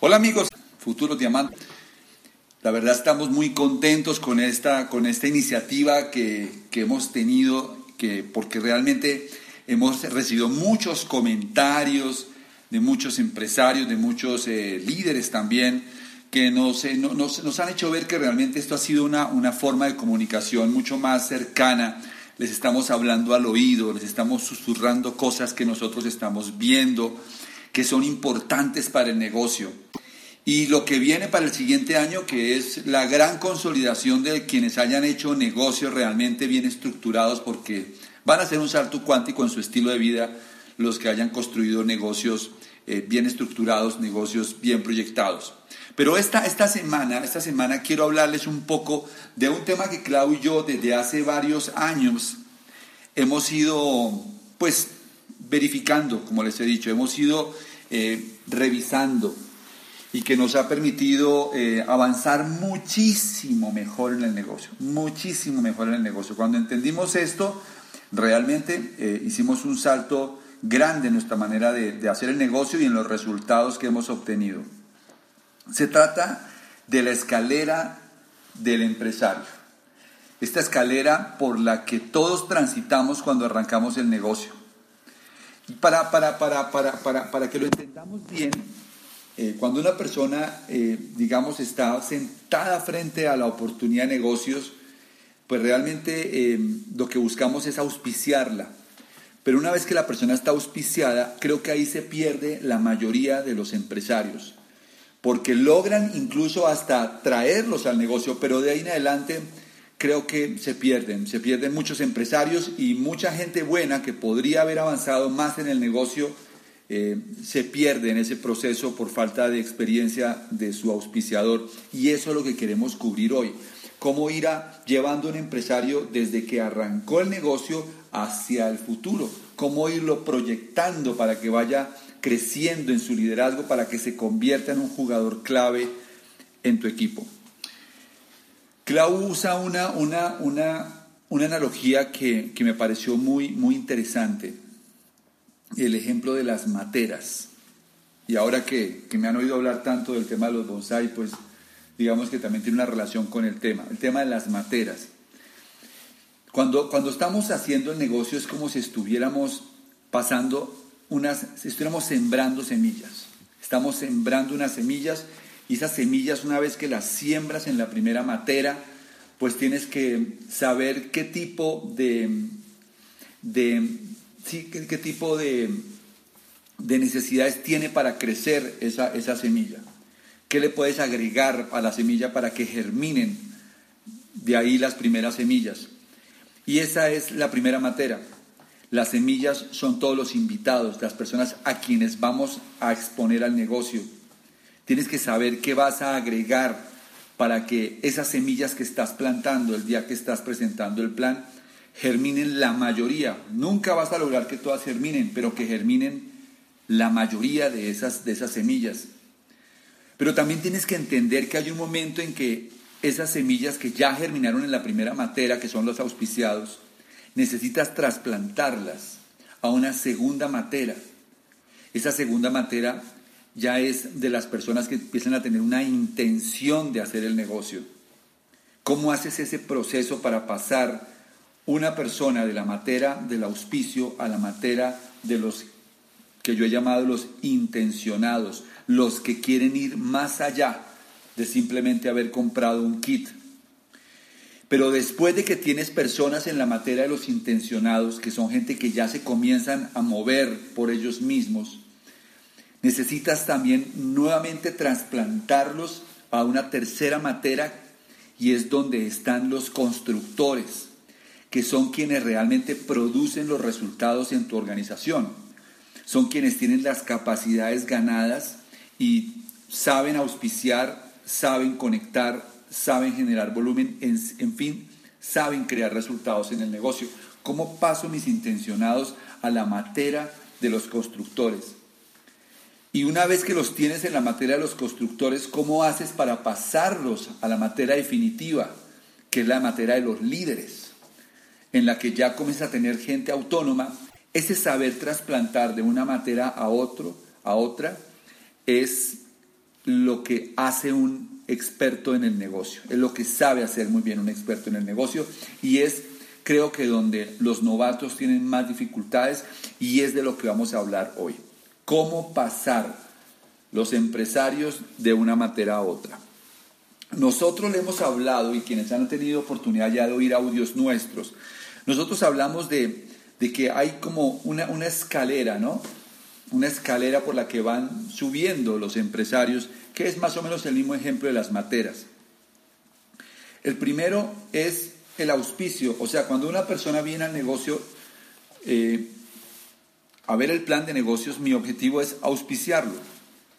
Hola amigos, Futuros Diamantes. La verdad estamos muy contentos con esta, con esta iniciativa que, que hemos tenido, que, porque realmente hemos recibido muchos comentarios de muchos empresarios, de muchos eh, líderes también, que nos, eh, nos, nos, han hecho ver que realmente esto ha sido una, una forma de comunicación mucho más cercana. Les estamos hablando al oído, les estamos susurrando cosas que nosotros estamos viendo, que son importantes para el negocio. Y lo que viene para el siguiente año, que es la gran consolidación de quienes hayan hecho negocios realmente bien estructurados, porque van a hacer un salto cuántico en su estilo de vida los que hayan construido negocios eh, bien estructurados, negocios bien proyectados. Pero esta, esta, semana, esta semana quiero hablarles un poco de un tema que Clau y yo desde hace varios años hemos ido, pues, verificando, como les he dicho, hemos ido eh, revisando y que nos ha permitido eh, avanzar muchísimo mejor en el negocio, muchísimo mejor en el negocio. Cuando entendimos esto, realmente eh, hicimos un salto grande en nuestra manera de, de hacer el negocio y en los resultados que hemos obtenido. Se trata de la escalera del empresario. Esta escalera por la que todos transitamos cuando arrancamos el negocio. Para, para, para, para, para que lo entendamos bien, eh, cuando una persona, eh, digamos, está sentada frente a la oportunidad de negocios, pues realmente eh, lo que buscamos es auspiciarla. Pero una vez que la persona está auspiciada, creo que ahí se pierde la mayoría de los empresarios, porque logran incluso hasta traerlos al negocio, pero de ahí en adelante creo que se pierden, se pierden muchos empresarios y mucha gente buena que podría haber avanzado más en el negocio, eh, se pierde en ese proceso por falta de experiencia de su auspiciador. Y eso es lo que queremos cubrir hoy. Cómo ir llevando un empresario desde que arrancó el negocio hacia el futuro. Cómo irlo proyectando para que vaya creciendo en su liderazgo, para que se convierta en un jugador clave en tu equipo. Clau usa una, una, una, una analogía que, que, me pareció muy, muy interesante, el ejemplo de las materas. Y ahora que, que, me han oído hablar tanto del tema de los bonsai, pues digamos que también tiene una relación con el tema, el tema de las materas. Cuando, cuando estamos haciendo el negocio es como si estuviéramos pasando unas, si estuviéramos sembrando semillas. Estamos sembrando unas semillas y esas semillas, una vez que las siembras en la primera matera, pues tienes que saber qué tipo de, qué, tipo de, de, necesidades tiene para crecer esa, esa semilla. ¿Qué le puedes agregar a la semilla para que germinen de ahí las primeras semillas? Y esa es la primera matera. Las semillas son todos los invitados, las personas a quienes vamos a exponer al negocio Tienes que saber qué vas a agregar para que esas semillas que estás plantando el día que estás presentando el plan germinen la mayoría. Nunca vas a lograr que todas germinen, pero que germinen la mayoría de esas, de esas semillas. Pero también tienes que entender que hay un momento en que esas semillas que ya germinaron en la primera matera, que son los auspiciados, necesitas trasplantarlas a una segunda matera. Esa segunda matera ya es de las personas que empiezan a tener una intención de hacer el negocio. ¿Cómo haces ese proceso para pasar una persona de la materia del auspicio a la materia de los que yo he llamado los intencionados, los que quieren ir más allá de simplemente haber comprado un kit? Pero después de que tienes personas en la materia de los intencionados, que son gente que ya se comienzan a mover por ellos mismos, necesitas también nuevamente trasplantarlos a una tercera materia y es donde están los constructores, que son quienes realmente producen los resultados en tu organización. Son quienes tienen las capacidades ganadas y saben auspiciar, saben conectar, saben generar volumen, en, fin, saben crear resultados en el negocio. ¿Cómo paso mis intencionados a la materia de los constructores? Y una vez que los tienes en la materia de los constructores, ¿cómo haces para pasarlos a la materia definitiva, que es la materia de los líderes, en la que ya comienzas a tener gente autónoma? Ese saber trasplantar de una materia a otro, a otra, es lo que hace un experto en el negocio, es lo que sabe hacer muy bien un experto en el negocio y es creo que donde los novatos tienen más dificultades y es de lo que vamos a hablar hoy. Cómo pasar los empresarios de una materia a otra. Nosotros le hemos hablado, y quienes han tenido oportunidad ya de oír audios nuestros, nosotros hablamos de, que hay como una, una escalera, ¿no? Una escalera por la que van subiendo los empresarios, que es más o menos el mismo ejemplo de las materas. El primero es el auspicio, o sea, cuando una persona viene al negocio eh, a ver el plan de negocios, mi objetivo es auspiciarlo.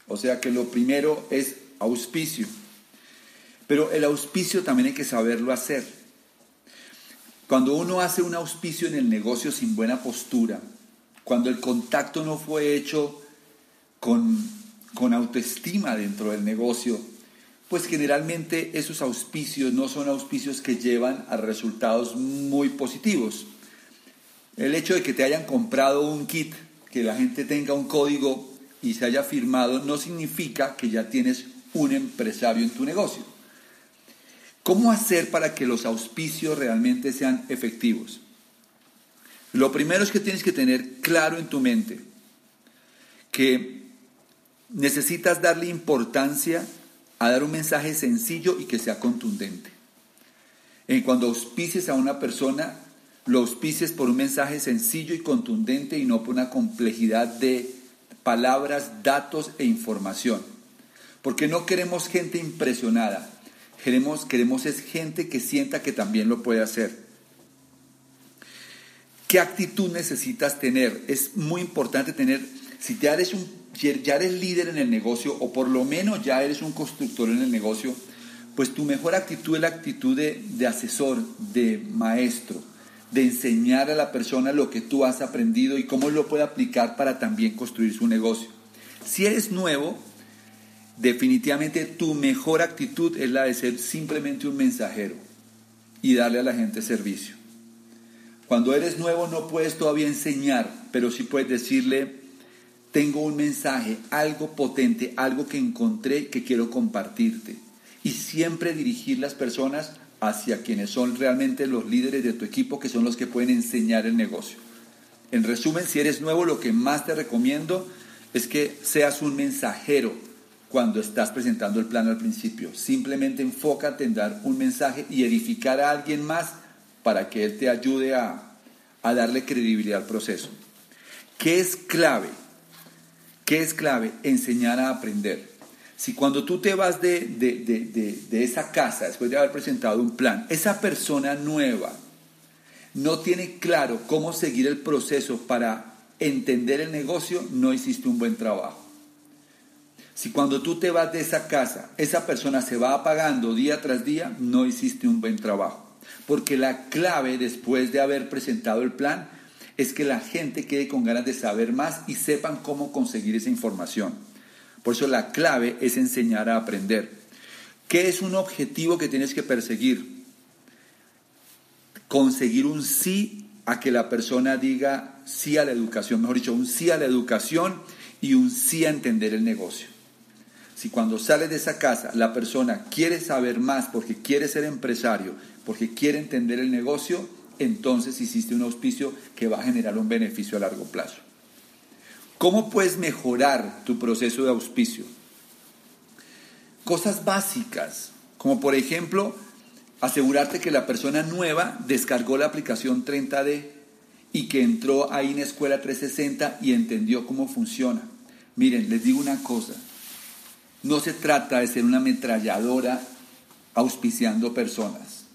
O sea que lo primero es auspicio. Pero el auspicio también hay que saberlo hacer. Cuando uno hace un auspicio en el negocio sin buena postura, cuando el contacto no fue hecho con, con autoestima dentro del negocio, pues generalmente esos auspicios no son auspicios que llevan a resultados muy positivos. El hecho de que te hayan comprado un kit, que la gente tenga un código y se haya firmado, no significa que ya tienes un empresario en tu negocio. ¿Cómo hacer para que los auspicios realmente sean efectivos? Lo primero es que tienes que tener claro en tu mente que necesitas darle importancia a dar un mensaje sencillo y que sea contundente. En cuando auspices a una persona, lo auspices por un mensaje sencillo y contundente y no por una complejidad de palabras, datos e información. Porque no queremos gente impresionada, Queremos, queremos es gente que sienta que también lo puede hacer. ¿Qué actitud necesitas tener? Es muy importante tener, si ya eres, un, ya eres líder en el negocio o por lo menos ya eres un constructor en el negocio, pues tu mejor actitud es la actitud de, de asesor, de maestro, de enseñar a la persona lo que tú has aprendido y cómo lo puede aplicar para también construir su negocio. Si eres nuevo, definitivamente tu mejor actitud es la de ser simplemente un mensajero y darle a la gente servicio. Cuando eres nuevo no puedes todavía enseñar, pero sí puedes decirle, tengo un mensaje, algo potente, algo que encontré que quiero compartirte. Y siempre dirigir las personas hacia quienes son realmente los líderes de tu equipo, que son los que pueden enseñar el negocio. En resumen, si eres nuevo, lo que más te recomiendo es que seas un mensajero cuando estás presentando el plan al principio. Simplemente enfócate en dar un mensaje y edificar a alguien más para que él te ayude a, darle credibilidad al proceso. ¿Qué es clave? ¿Qué es clave? Enseñar a aprender. Si cuando tú te vas de, de, esa casa, después de haber presentado un plan, esa persona nueva no tiene claro cómo seguir el proceso para entender el negocio, no hiciste un buen trabajo. Si cuando tú te vas de esa casa, esa persona se va apagando día tras día, no hiciste un buen trabajo. Porque la clave después de haber presentado el plan es que la gente quede con ganas de saber más y sepan cómo conseguir esa información. Por eso la clave es enseñar a aprender. ¿Qué es un objetivo que tienes que perseguir? Conseguir un sí a que la persona diga sí a la educación, mejor dicho, un sí a la educación y un sí a entender el negocio. Si cuando sale de esa casa la persona quiere saber más porque quiere ser empresario, porque quiere entender el negocio, entonces hiciste un auspicio que va a generar un beneficio a largo plazo. ¿Cómo puedes mejorar tu proceso de auspicio? Cosas básicas, como por ejemplo, asegurarte que la persona nueva descargó la aplicación 30D y que entró ahí en Escuela 360 y entendió cómo funciona. Miren, les digo una cosa, no se trata de ser una ametralladora auspiciando personas.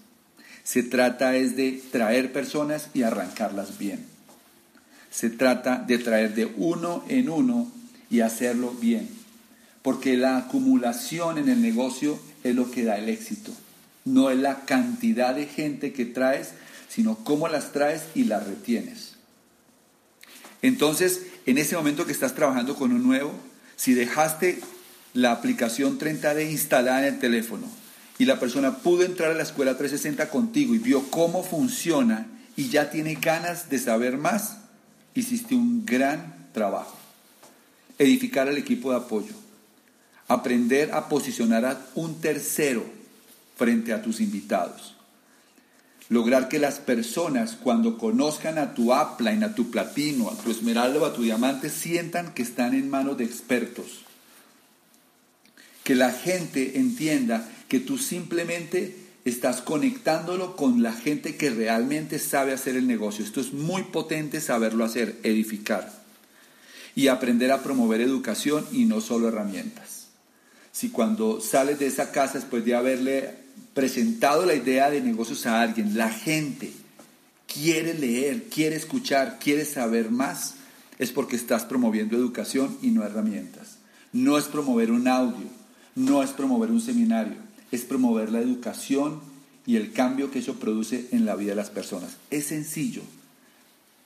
Se trata es de traer personas y arrancarlas bien. Se trata de traer de uno en uno y hacerlo bien. Porque la acumulación en el negocio es lo que da el éxito. No es la cantidad de gente que traes, sino cómo las traes y las retienes. Entonces, en ese momento que estás trabajando con un nuevo, si dejaste la aplicación 30D instalada en el teléfono y la persona pudo entrar a la escuela 360 contigo y vio cómo funciona y ya tiene ganas de saber más, hiciste un gran trabajo. Edificar el equipo de apoyo. Aprender a posicionar a un tercero frente a tus invitados. Lograr que las personas cuando conozcan a tu upline, a tu platino, a tu esmeralda o a tu diamante, sientan que están en manos de expertos. Que la gente entienda que tú simplemente estás conectándolo con la gente que realmente sabe hacer el negocio. Esto es muy potente saberlo hacer, edificar. Y aprender a promover educación y no solo herramientas. Si cuando sales de esa casa después de haberle presentado la idea de negocios a alguien, la gente quiere leer, quiere escuchar, quiere saber más, es porque estás promoviendo educación y no herramientas. No es promover un audio, no es promover un seminario, es promover la educación y el cambio que eso produce en la vida de las personas. Es sencillo.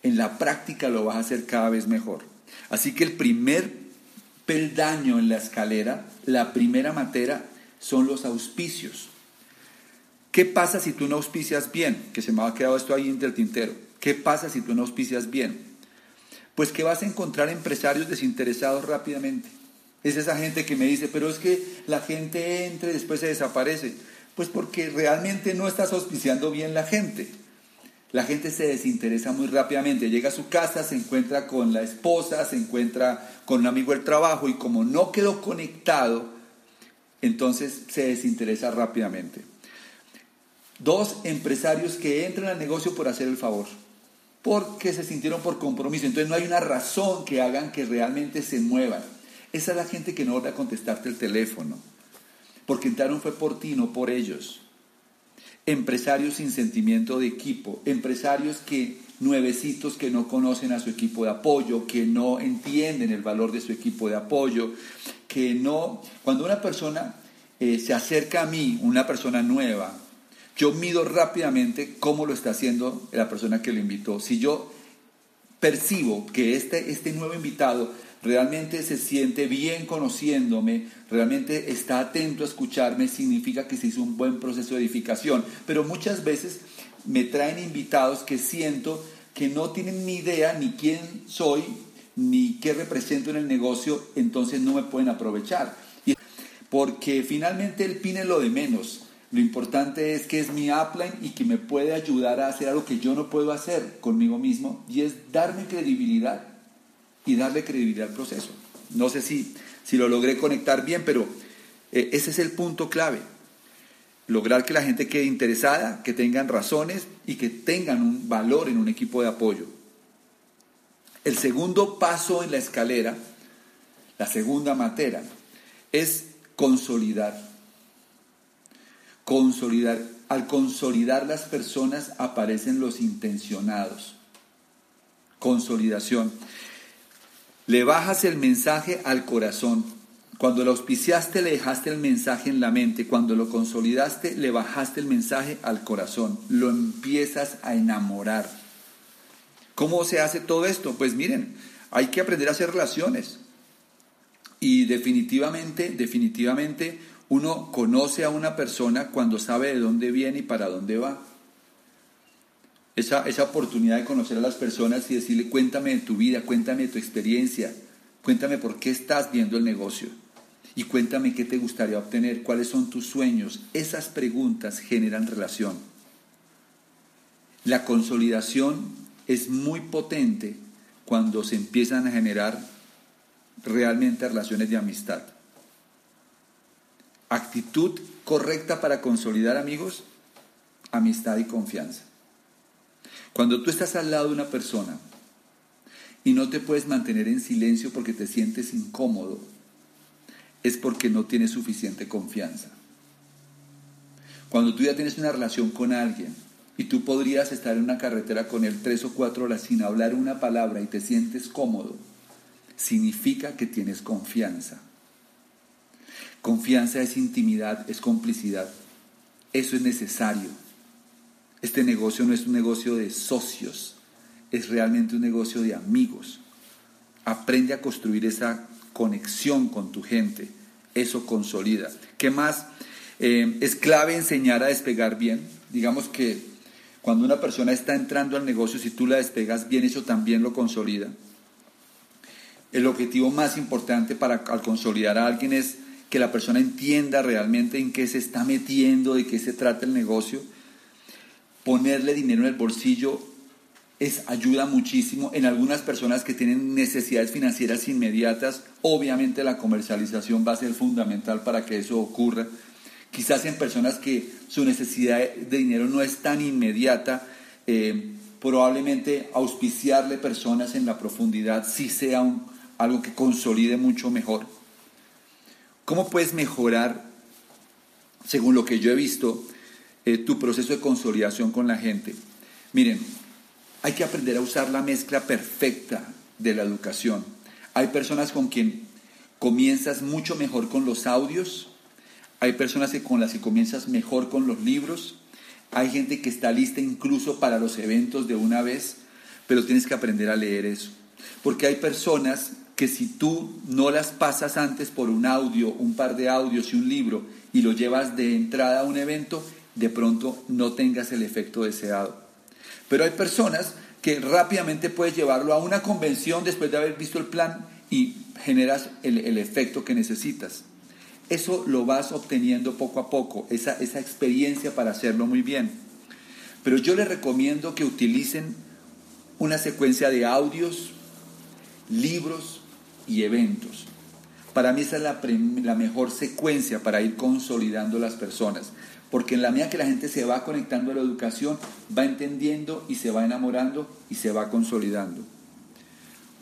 En la práctica lo vas a hacer cada vez mejor. Así que el primer peldaño en la escalera, la primera materia, son los auspicios. ¿Qué pasa si tú no auspicias bien? Que se me ha quedado esto ahí entre el tintero. ¿Qué pasa si tú no auspicias bien? Pues que vas a encontrar empresarios desinteresados rápidamente. Es esa gente que me dice, pero es que la gente entra y después se desaparece. Pues porque realmente no estás auspiciando bien la gente. La gente se desinteresa muy rápidamente. Llega a su casa, se encuentra con la esposa, se encuentra con un amigo del trabajo y como no quedó conectado, entonces se desinteresa rápidamente. Dos empresarios que entran al negocio por hacer el favor, porque se sintieron por compromiso. Entonces no hay una razón que hagan que realmente se muevan. Esa es la gente que no va a contestarte el teléfono, porque entraron fue por ti, no por ellos. Empresarios sin sentimiento de equipo, empresarios que nuevecitos que no conocen a su equipo de apoyo, que no entienden el valor de su equipo de apoyo, que no, cuando una persona eh, se acerca a mí, una persona nueva, yo mido rápidamente cómo lo está haciendo la persona que lo invitó. Si yo percibo que este, este nuevo invitado realmente se siente bien conociéndome, realmente está atento a escucharme, significa que se hizo un buen proceso de edificación. Pero muchas veces me traen invitados que siento que no tienen ni idea ni quién soy, ni qué represento en el negocio, entonces no me pueden aprovechar. Porque finalmente el PIN es lo de menos. Lo importante es que es mi upline y que me puede ayudar a hacer algo que yo no puedo hacer conmigo mismo y es darme credibilidad y darle credibilidad al proceso. No sé si, si lo logré conectar bien, pero eh, ese es el punto clave. Lograr que la gente quede interesada, que tengan razones y que tengan un valor en un equipo de apoyo. El segundo paso en la escalera, la segunda materia, es consolidar. Consolidar. Al consolidar las personas aparecen los intencionados. Consolidación. Le bajas el mensaje al corazón. Cuando lo auspiciaste le dejaste el mensaje en la mente. Cuando lo consolidaste le bajaste el mensaje al corazón. Lo empiezas a enamorar. ¿Cómo se hace todo esto? Pues miren, hay que aprender a hacer relaciones. Y definitivamente, definitivamente, uno conoce a una persona cuando sabe de dónde viene y para dónde va esa, esa oportunidad de conocer a las personas y decirle, cuéntame de tu vida, cuéntame de tu experiencia, cuéntame por qué estás viendo el negocio y cuéntame qué te gustaría obtener, cuáles son tus sueños. Esas preguntas generan relación. La consolidación es muy potente cuando se empiezan a generar realmente relaciones de amistad. Actitud correcta para consolidar amigos, amistad y confianza. Cuando tú estás al lado de una persona y no te puedes mantener en silencio porque te sientes incómodo, es porque no tienes suficiente confianza. Cuando tú ya tienes una relación con alguien y tú podrías estar en una carretera con él tres o cuatro horas sin hablar una palabra y te sientes cómodo, significa que tienes confianza. Confianza es intimidad, es complicidad. Eso es necesario. Este negocio no es un negocio de socios, es realmente un negocio de amigos. Aprende a construir esa conexión con tu gente, eso consolida. ¿Qué más? Eh, es clave enseñar a despegar bien. Digamos que cuando una persona está entrando al negocio, si tú la despegas bien, eso también lo consolida. El objetivo más importante para al consolidar a alguien es que la persona entienda realmente en qué se está metiendo, de qué se trata el negocio. Ponerle dinero en el bolsillo es, ayuda muchísimo. En algunas personas que tienen necesidades financieras inmediatas, obviamente la comercialización va a ser fundamental para que eso ocurra. Quizás en personas que su necesidad de dinero no es tan inmediata, eh, probablemente auspiciarle personas en la profundidad sí sea algo que consolide mucho mejor. ¿Cómo puedes mejorar, según lo que yo he visto, eh, tu proceso de consolidación con la gente? Miren, hay que aprender a usar la mezcla perfecta de la educación. Hay personas con quien comienzas mucho mejor con los audios, hay personas con las que comienzas mejor con los libros, hay gente que está lista incluso para los eventos de una vez, pero tienes que aprender a leer eso. Porque hay personas que si tú no las pasas antes por un audio, un par de audios y un libro y lo llevas de entrada a un evento, de pronto no tengas el efecto deseado. Pero hay personas que rápidamente puedes llevarlo a una convención después de haber visto el plan y generas el, el efecto que necesitas. Eso lo vas obteniendo poco a poco, esa, esa experiencia para hacerlo muy bien. Pero yo les recomiendo que utilicen una secuencia de audios, libros y eventos. Para mí esa es la, la, mejor secuencia para ir consolidando las personas, porque en la medida que la gente se va conectando a la educación, va entendiendo y se va enamorando y se va consolidando.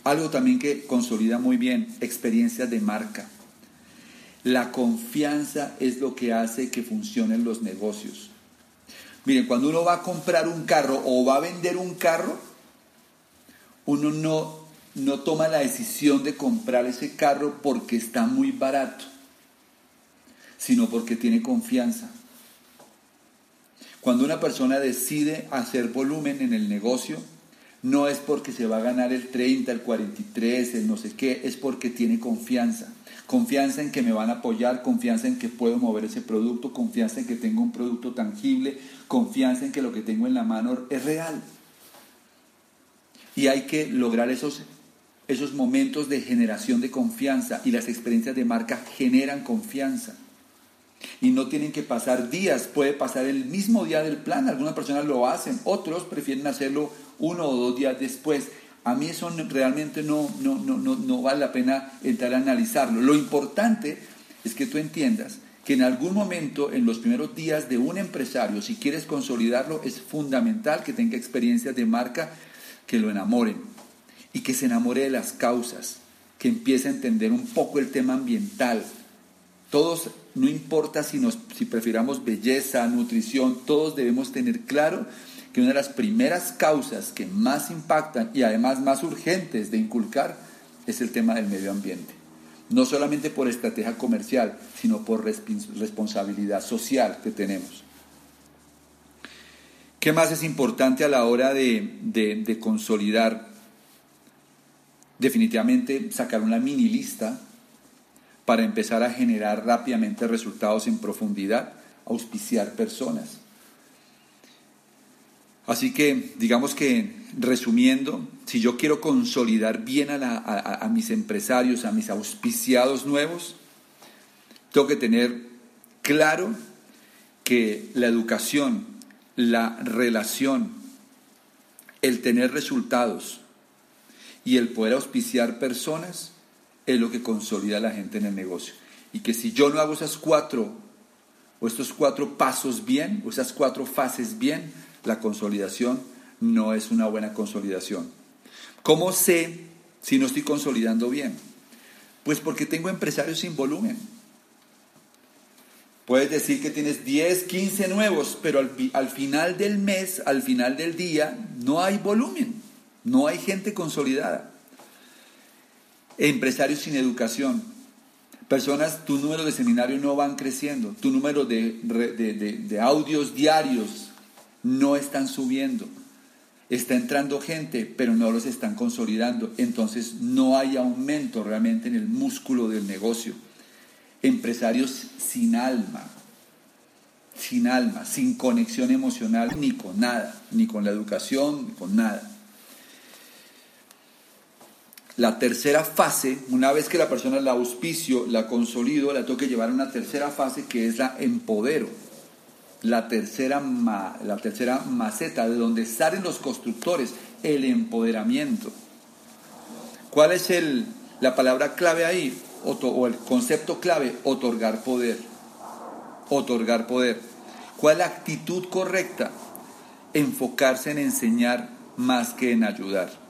Algo también que consolida muy bien, experiencias de marca. La confianza es lo que hace que funcionen los negocios. Miren, cuando uno va a comprar un carro o va a vender un carro, uno no, no toma la decisión de comprar ese carro porque está muy barato, sino porque tiene confianza. Cuando una persona decide hacer volumen en el negocio, no es porque se va a ganar el 30, el 43, el no sé qué, es porque tiene confianza confianza en que me van a apoyar, confianza en que puedo mover ese producto, confianza en que tengo un producto tangible, confianza en que lo que tengo en la mano es real. Y hay que lograr esos, esos momentos de generación de confianza y las experiencias de marca generan confianza. Y no tienen que pasar días, puede pasar el mismo día del plan, algunas personas lo hacen, otros prefieren hacerlo uno o dos días después. A mí eso realmente no, no, no, no, vale la pena entrar a analizarlo. Lo importante es que tú entiendas que en algún momento, en los primeros días de un empresario, si quieres consolidarlo, es fundamental que tenga experiencias de marca que lo enamoren y que se enamore de las causas, que empiece a entender un poco el tema ambiental. Todos, no importa si, nos, si prefiramos belleza, nutrición, todos debemos tener claro que una de las primeras causas que más impactan y además más urgentes de inculcar es el tema del medio ambiente. No solamente por estrategia comercial, sino por responsabilidad social que tenemos. ¿Qué más es importante a la hora de, de consolidar? Definitivamente sacar una mini lista para empezar a generar rápidamente resultados en profundidad, auspiciar personas. Así que digamos que resumiendo, si yo quiero consolidar bien a, mis empresarios, a mis auspiciados nuevos, tengo que tener claro que la educación, la relación, el tener resultados y el poder auspiciar personas es lo que consolida a la gente en el negocio. Y que si yo no hago esas cuatro o estos cuatro pasos bien, o esas cuatro fases bien, la consolidación no es una buena consolidación. ¿Cómo sé si no estoy consolidando bien? Pues porque tengo empresarios sin volumen. Puedes decir que tienes 10, 15 nuevos, pero al, final del mes, al final del día, no hay volumen, no hay gente consolidada. Empresarios sin educación, personas, tu número de seminarios no van creciendo, tu número de, de audios diarios no están subiendo. Está entrando gente, pero no los están consolidando. Entonces no hay aumento realmente en el músculo del negocio. Empresarios sin alma, sin alma, sin conexión emocional, ni con nada, ni con la educación, ni con nada. La tercera fase, una vez que la persona la auspicio, la consolido, la tengo que llevar a una tercera fase que es la empodero. La tercera, la tercera maceta de donde salen los constructores, el empoderamiento. ¿Cuál es el, la palabra clave ahí? O, el concepto clave, otorgar poder. Otorgar poder. ¿Cuál es la actitud correcta? Enfocarse en enseñar más que en ayudar.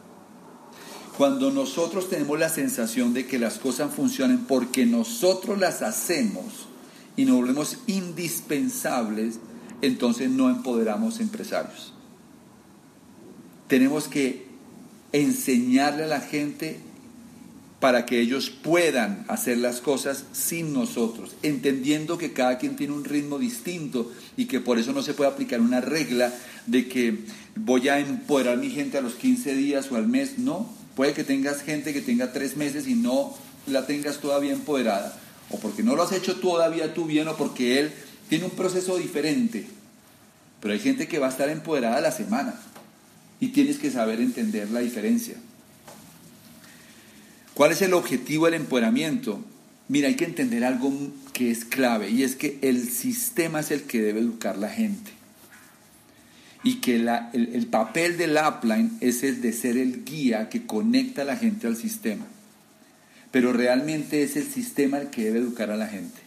Cuando nosotros tenemos la sensación de que las cosas funcionan porque nosotros las hacemos y nos volvemos indispensables, entonces no empoderamos empresarios. Tenemos que enseñarle a la gente para que ellos puedan hacer las cosas sin nosotros, entendiendo que cada quien tiene un ritmo distinto y que por eso no se puede aplicar una regla de que voy a empoderar a mi gente a los 15 días o al mes, no, Puede que tengas gente que tenga tres meses y no la tengas todavía empoderada, o porque no lo has hecho todavía tú bien, o porque él tiene un proceso diferente. Pero hay gente que va a estar empoderada la semana y tienes que saber entender la diferencia. ¿Cuál es el objetivo del empoderamiento? Mira, hay que entender algo que es clave y es que el sistema es el que debe educar la gente y que el, papel del upline es el de ser el guía que conecta a la gente al sistema. Pero realmente es el sistema el que debe educar a la gente.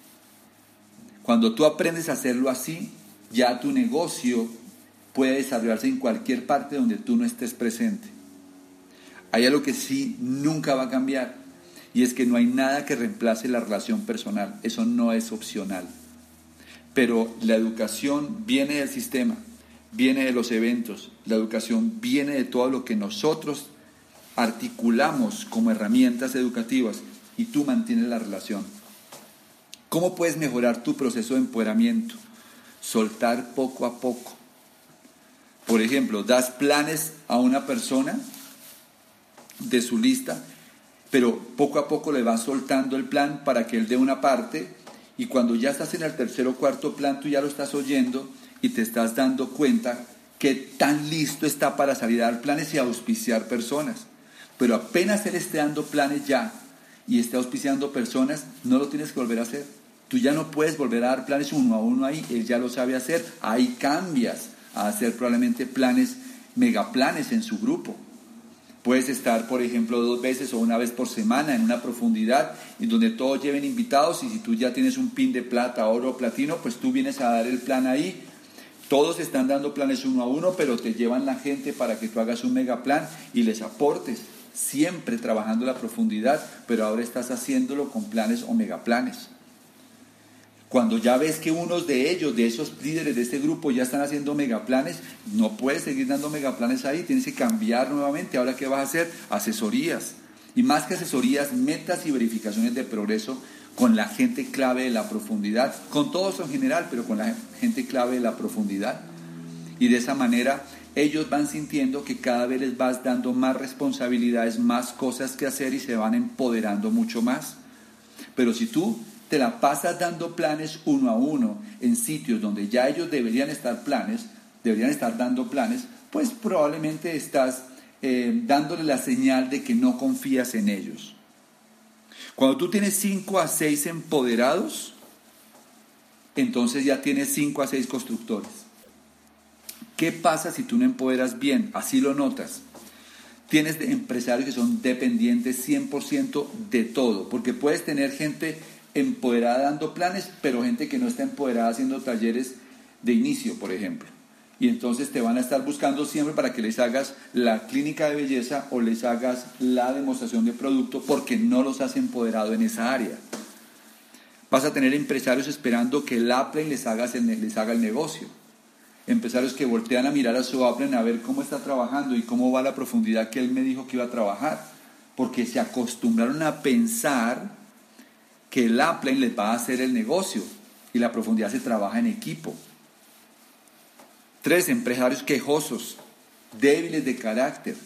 Cuando tú aprendes a hacerlo así, ya tu negocio puede desarrollarse en cualquier parte donde tú no estés presente. Hay algo que sí nunca va a cambiar y es que no hay nada que reemplace la relación personal. Eso no es opcional. Pero la educación viene del sistema viene de los eventos, la educación viene de todo lo que nosotros articulamos como herramientas educativas y tú mantienes la relación. ¿Cómo puedes mejorar tu proceso de empoderamiento? Soltar poco a poco. Por ejemplo, das planes a una persona de su lista, pero poco a poco le vas soltando el plan para que él dé una parte y cuando ya estás en el tercer o cuarto plan, tú ya lo estás oyendo y te estás dando cuenta que tan listo está para salir a dar planes y auspiciar personas. Pero apenas él esté dando planes ya y esté auspiciando personas, no lo tienes que volver a hacer. Tú ya no puedes volver a dar planes uno a uno ahí, él ya lo sabe hacer. Ahí cambias a hacer probablemente planes, megaplanes en su grupo. Puedes estar, por ejemplo, dos veces o una vez por semana en una profundidad en donde todos lleven invitados y si tú ya tienes un pin de plata, oro o platino, pues tú vienes a dar el plan ahí todos están dando planes uno a uno, pero te llevan la gente para que tú hagas un megaplan y les aportes, siempre trabajando la profundidad, pero ahora estás haciéndolo con planes o megaplanes. Cuando ya ves que unos de ellos, de esos líderes de este grupo, ya están haciendo megaplanes, no puedes seguir dando megaplanes ahí, tienes que cambiar nuevamente. Ahora, ¿qué vas a hacer? Asesorías. Y más que asesorías, metas y verificaciones de progreso con la gente clave de la profundidad, con todos en general, pero con la gente clave de la profundidad. Y de esa manera ellos van sintiendo que cada vez les vas dando más responsabilidades, más cosas que hacer y se van empoderando mucho más. Pero si tú te la pasas dando planes uno a uno en sitios donde ya ellos deberían estar planes, deberían estar dando planes, pues probablemente estás eh, dándole la señal de que no confías en ellos. Cuando tú tienes 5 a 6 empoderados, entonces ya tienes 5 a 6 constructores. ¿Qué pasa si tú no empoderas bien? Así lo notas. Tienes empresarios que son dependientes 100% de todo, porque puedes tener gente empoderada dando planes, pero gente que no está empoderada haciendo talleres de inicio, por ejemplo y entonces te van a estar buscando siempre para que les hagas la clínica de belleza o les hagas la demostración de producto porque no los has empoderado en esa área. Vas a tener empresarios esperando que el Apple les haga, les haga el negocio. Empresarios que voltean a mirar a su Apple a ver cómo está trabajando y cómo va la profundidad que él me dijo que iba a trabajar. Porque se acostumbraron a pensar que el Apple les va a hacer el negocio y la profundidad se trabaja en equipo. Tres, empresarios quejosos, débiles de carácter,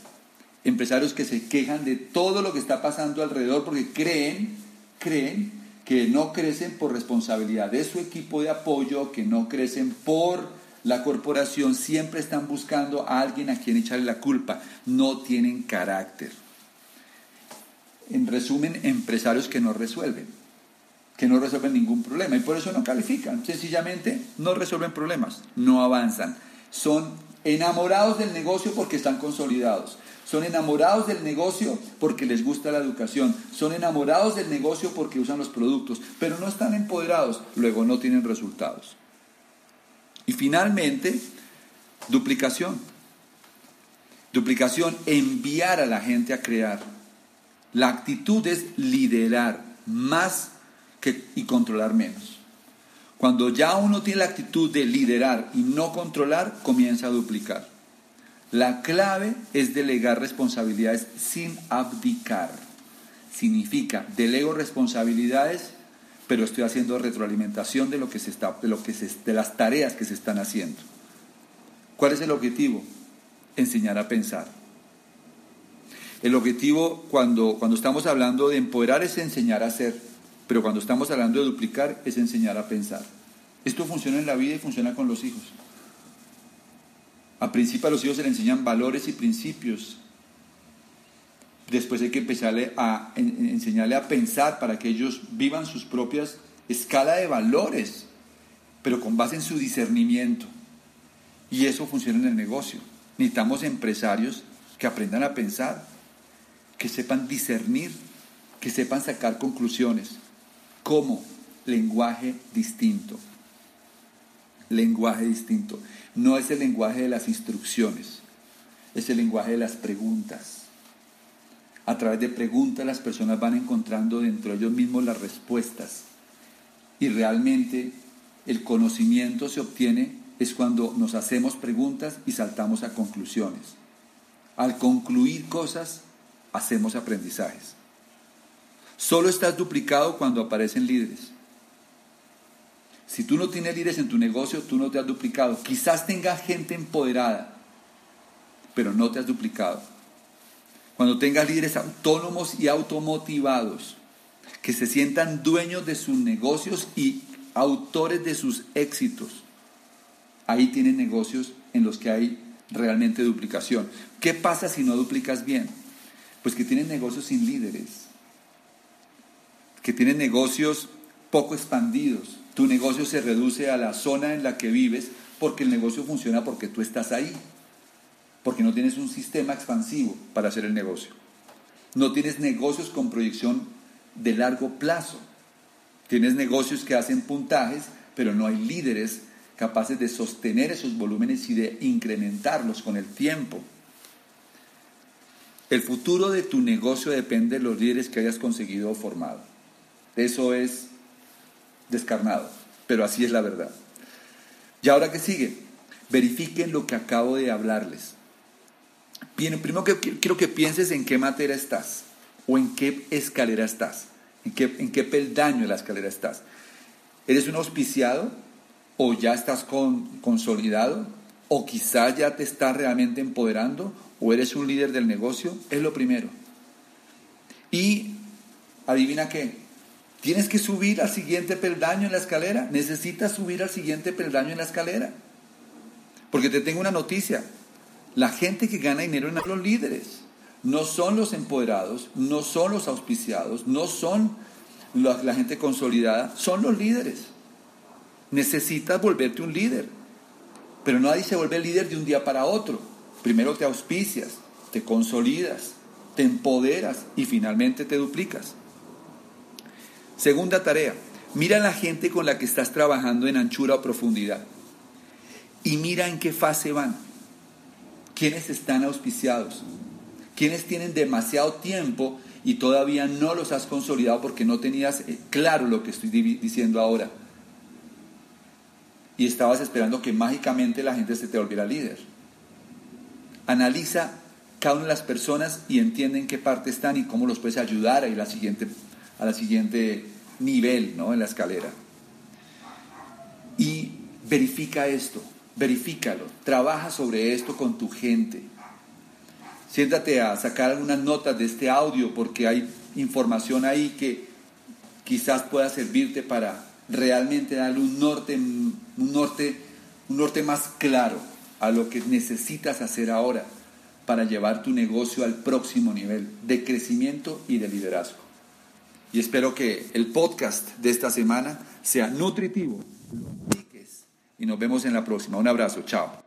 empresarios que se quejan de todo lo que está pasando alrededor porque creen, creen que no crecen por responsabilidad de su equipo de apoyo, que no crecen por la corporación, siempre están buscando a alguien a quien echarle la culpa, no tienen carácter. en resumen, empresarios que no resuelven, que no resuelven ningún problema y por eso no califican. Sencillamente no resuelven problemas, no avanzan. Son enamorados del negocio porque están consolidados. Son enamorados del negocio porque les gusta la educación. Son enamorados del negocio porque usan los productos, pero no están empoderados, luego no tienen resultados. Y finalmente, duplicación. Duplicación, enviar a la gente a crear. La actitud es liderar más y controlar menos. Cuando ya uno tiene la actitud de liderar y no controlar, comienza a duplicar. La clave es delegar responsabilidades sin abdicar. Significa, delego responsabilidades, pero estoy haciendo retroalimentación de, lo que se está, de, lo que de las tareas que se están haciendo. ¿Cuál es el objetivo? Enseñar a pensar. El objetivo cuando, cuando estamos hablando de empoderar es enseñar a hacer, pero cuando estamos hablando de duplicar es enseñar a pensar. Esto funciona en la vida y funciona con los hijos. A principio a los hijos se les enseñan valores y principios. Después hay que empezarle a enseñarle a pensar para que ellos vivan sus propias escala de valores, pero con base en su discernimiento. Y eso funciona en el negocio. Necesitamos empresarios que aprendan a pensar, que sepan discernir, que sepan sacar conclusiones. ¿Cómo? Lenguaje distinto. Lenguaje distinto. No es el lenguaje de las instrucciones, es el lenguaje de las preguntas. A través de preguntas las personas van encontrando dentro de ellos mismos las respuestas. Y realmente el conocimiento se obtiene es cuando nos hacemos preguntas y saltamos a conclusiones. Al concluir cosas, hacemos aprendizajes. Solo estás duplicado cuando aparecen líderes. Si tú no tienes líderes en tu negocio, tú no te has duplicado. Quizás tengas gente empoderada, pero no te has duplicado. Cuando tengas líderes autónomos y automotivados, que se sientan dueños de sus negocios y autores de sus éxitos, ahí tienen negocios en los que hay realmente duplicación. ¿Qué pasa si no duplicas bien? Pues que tienen negocios sin líderes, que tienen negocios poco expandidos, tu negocio se reduce a la zona en la que vives porque el negocio funciona porque tú estás ahí. Porque no tienes un sistema expansivo para hacer el negocio. No tienes negocios con proyección de largo plazo. Tienes negocios que hacen puntajes, pero no hay líderes capaces de sostener esos volúmenes y de incrementarlos con el tiempo. El futuro de tu negocio depende de los líderes que hayas conseguido o formado. Eso es descarnado, pero así es la verdad. ¿Y ahora qué sigue? Verifiquen lo que acabo de hablarles. Primero que quiero que pienses en qué materia estás o en qué escalera estás, en qué, en qué peldaño de la escalera estás. ¿Eres un auspiciado o ya estás con, consolidado o quizás ya te estás realmente empoderando o eres un líder del negocio? Es lo primero. Y adivina qué, Tienes que subir al siguiente peldaño en la escalera. Necesitas subir al siguiente peldaño en la escalera. Porque te tengo una noticia. La gente que gana dinero en los líderes. No son los empoderados, no son los auspiciados, no son la, la gente consolidada, son los líderes. Necesitas volverte un líder. Pero nadie se vuelve líder de un día para otro. Primero te auspicias, te consolidas, te empoderas y finalmente te duplicas. Segunda tarea, mira a la gente con la que estás trabajando en anchura o profundidad y mira en qué fase van. ¿Quiénes están auspiciados? ¿Quiénes tienen demasiado tiempo y todavía no los has consolidado porque no tenías eh, claro lo que estoy diciendo ahora? Y estabas esperando que mágicamente la gente se te volviera líder. Analiza cada una de las personas y entiende en qué parte están y cómo los puedes ayudar a ir a la siguiente a la siguiente nivel ¿no? en la escalera. Y verifica esto, verifícalo, trabaja sobre esto con tu gente. Siéntate a sacar algunas notas de este audio porque hay información ahí que quizás pueda servirte para realmente darle un norte, un norte, un norte más claro a lo que necesitas hacer ahora para llevar tu negocio al próximo nivel de crecimiento y de liderazgo. Y espero que el podcast de esta semana sea nutritivo y nos vemos en la próxima. Un abrazo, chao.